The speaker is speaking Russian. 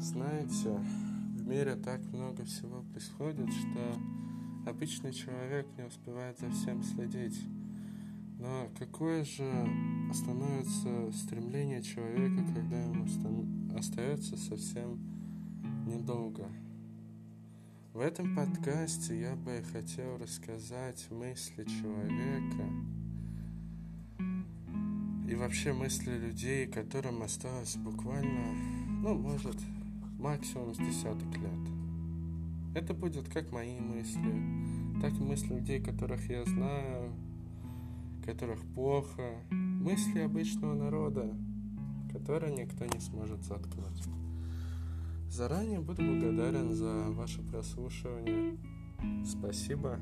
Знаете, в мире так много всего происходит, что обычный человек не успевает за всем следить. Но какое же становится стремление человека, когда ему остается совсем недолго? В этом подкасте я бы хотел рассказать мысли человека и вообще мысли людей, которым осталось буквально, ну, может, максимум с десяток лет. Это будет как мои мысли, так и мысли людей, которых я знаю, которых плохо, мысли обычного народа, которые никто не сможет заткнуть. Заранее буду благодарен за ваше прослушивание. Спасибо.